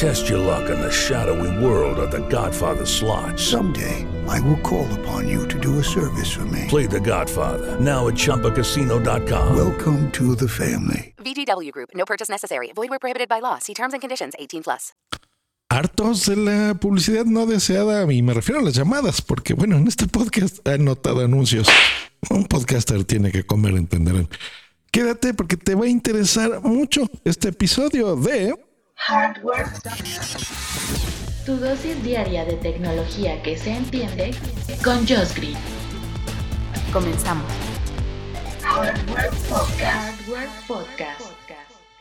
Test your luck in the shadowy world of The Godfather slot. Someday, I will call upon you to do a service for me. Play The Godfather now at ChumbaCasino.com. Welcome to the family. VGW Group. No purchase necessary. Void where prohibited by law. See terms and conditions. 18 plus. hartos de la publicidad no deseada y me refiero a las llamadas porque bueno en este podcast han notado anuncios un podcaster tiene que comer entenderán quédate porque te va a interesar mucho este episodio de Hardware. Tu dosis diaria de tecnología que se entiende con Josh Green. Comenzamos. Hardware Podcast. Hardware Podcast.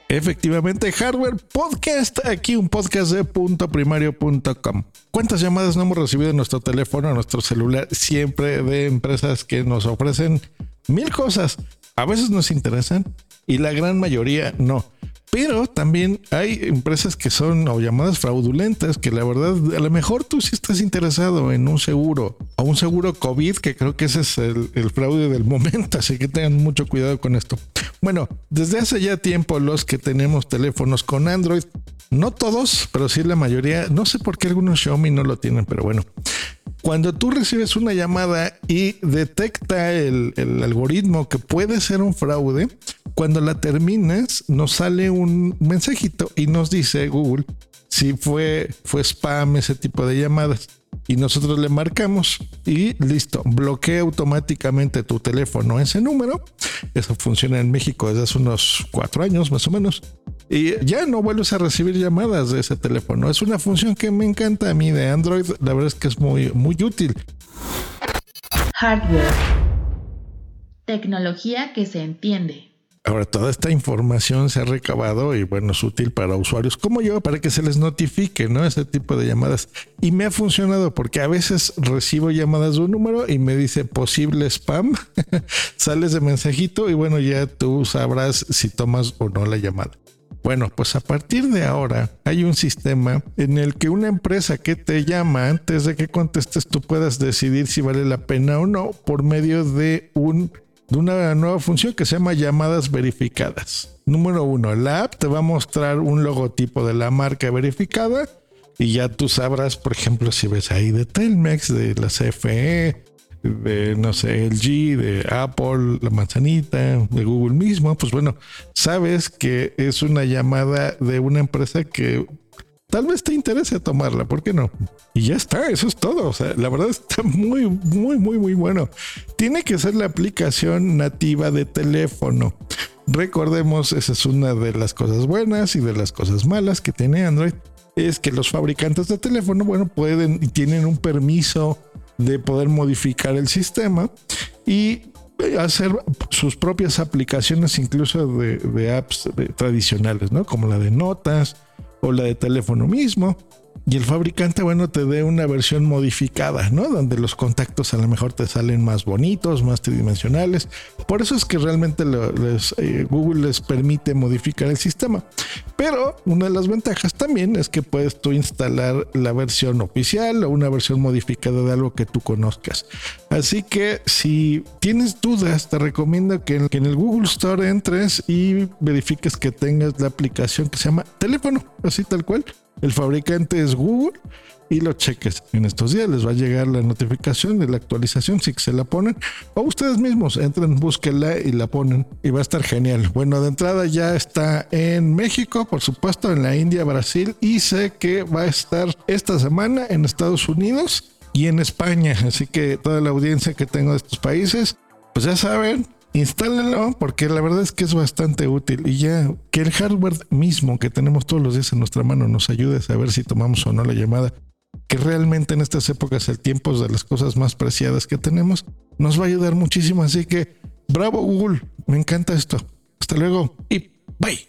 efectivamente Hardware Podcast aquí un podcast de punto primario.com cuántas llamadas no hemos recibido en nuestro teléfono en nuestro celular siempre de empresas que nos ofrecen mil cosas a veces nos interesan y la gran mayoría no pero también hay empresas que son o llamadas fraudulentas que la verdad a lo mejor tú sí estás interesado en un seguro o un seguro COVID que creo que ese es el, fraude del momento así que tengan mucho cuidado con esto. Bueno desde hace ya tiempo los que tenemos teléfonos con Android no todos pero sí la mayoría no sé por qué algunos Xiaomi no lo tienen pero bueno. Cuando tú recibes una llamada y detecta el, algoritmo que puede ser un fraude, cuando la terminas nos sale un mensajito y nos dice Google si fue, fue spam ese tipo de llamadas. Y nosotros le marcamos y listo, bloquea automáticamente tu teléfono ese número. Eso funciona en México desde hace unos cuatro años más o menos. Y ya no vuelves a recibir llamadas de ese teléfono. Es una función que me encanta a mí de Android. La verdad es que es muy, muy útil. Hardware. Tecnología que se entiende. Ahora, toda esta información se ha recabado y bueno, es útil para usuarios como yo, para que se les notifique, ¿no? Ese tipo de llamadas. Y me ha funcionado porque a veces recibo llamadas de un número y me dice posible spam. Sales de mensajito y bueno, ya tú sabrás si tomas o no la llamada. Bueno, pues a partir de ahora hay un sistema en el que una empresa que te llama antes de que contestes tú puedas decidir si vale la pena o no por medio de un de una nueva función que se llama llamadas verificadas. Número uno, la app te va a mostrar un logotipo de la marca verificada y ya tú sabrás, por ejemplo, si ves ahí de Telmex, de la CFE, de no sé, LG, de Apple, la manzanita, de Google mismo, pues bueno, sabes que es una llamada de una empresa que tal vez te interese tomarla, ¿por qué no? Y ya está, eso es todo. O sea, la verdad está muy, muy, muy, muy bueno. Tiene que ser la aplicación nativa de teléfono. Recordemos, esa es una de las cosas buenas y de las cosas malas que tiene Android. Es que los fabricantes de teléfono, bueno, pueden y tienen un permiso de poder modificar el sistema y hacer sus propias aplicaciones, incluso de, apps de, tradicionales, ¿no? Como la de notas o la de teléfono mismo. Y el fabricante, bueno, te dé una versión modificada, ¿no? Donde los contactos a lo mejor te salen más bonitos, más tridimensionales. Por eso es que realmente eh, Google les permite modificar el sistema. Pero una de las ventajas también es que puedes tú instalar la versión oficial o una versión modificada de algo que tú conozcas. Así que si tienes dudas, te recomiendo que, en el Google Store entres y verifiques que tengas la aplicación que se llama teléfono, así tal cual el fabricante es Google y lo cheques. En estos días les va a llegar la notificación de la actualización si se la ponen o ustedes mismos entren, búsquenla y la ponen y va a estar genial. Bueno, de entrada ya está en México, por supuesto, en la India, Brasil y sé que va a estar esta semana en Estados Unidos y en España. Así que toda la audiencia que tengo de estos países, pues ya saben, instálenlo porque la verdad es que es bastante útil y ya que el hardware mismo que tenemos todos los días en nuestra mano nos ayude a saber si tomamos o no la llamada, que realmente en estas épocas el tiempo es de las cosas más preciadas que tenemos, nos va a ayudar muchísimo. Así que bravo Google, me encanta esto. Hasta luego y bye.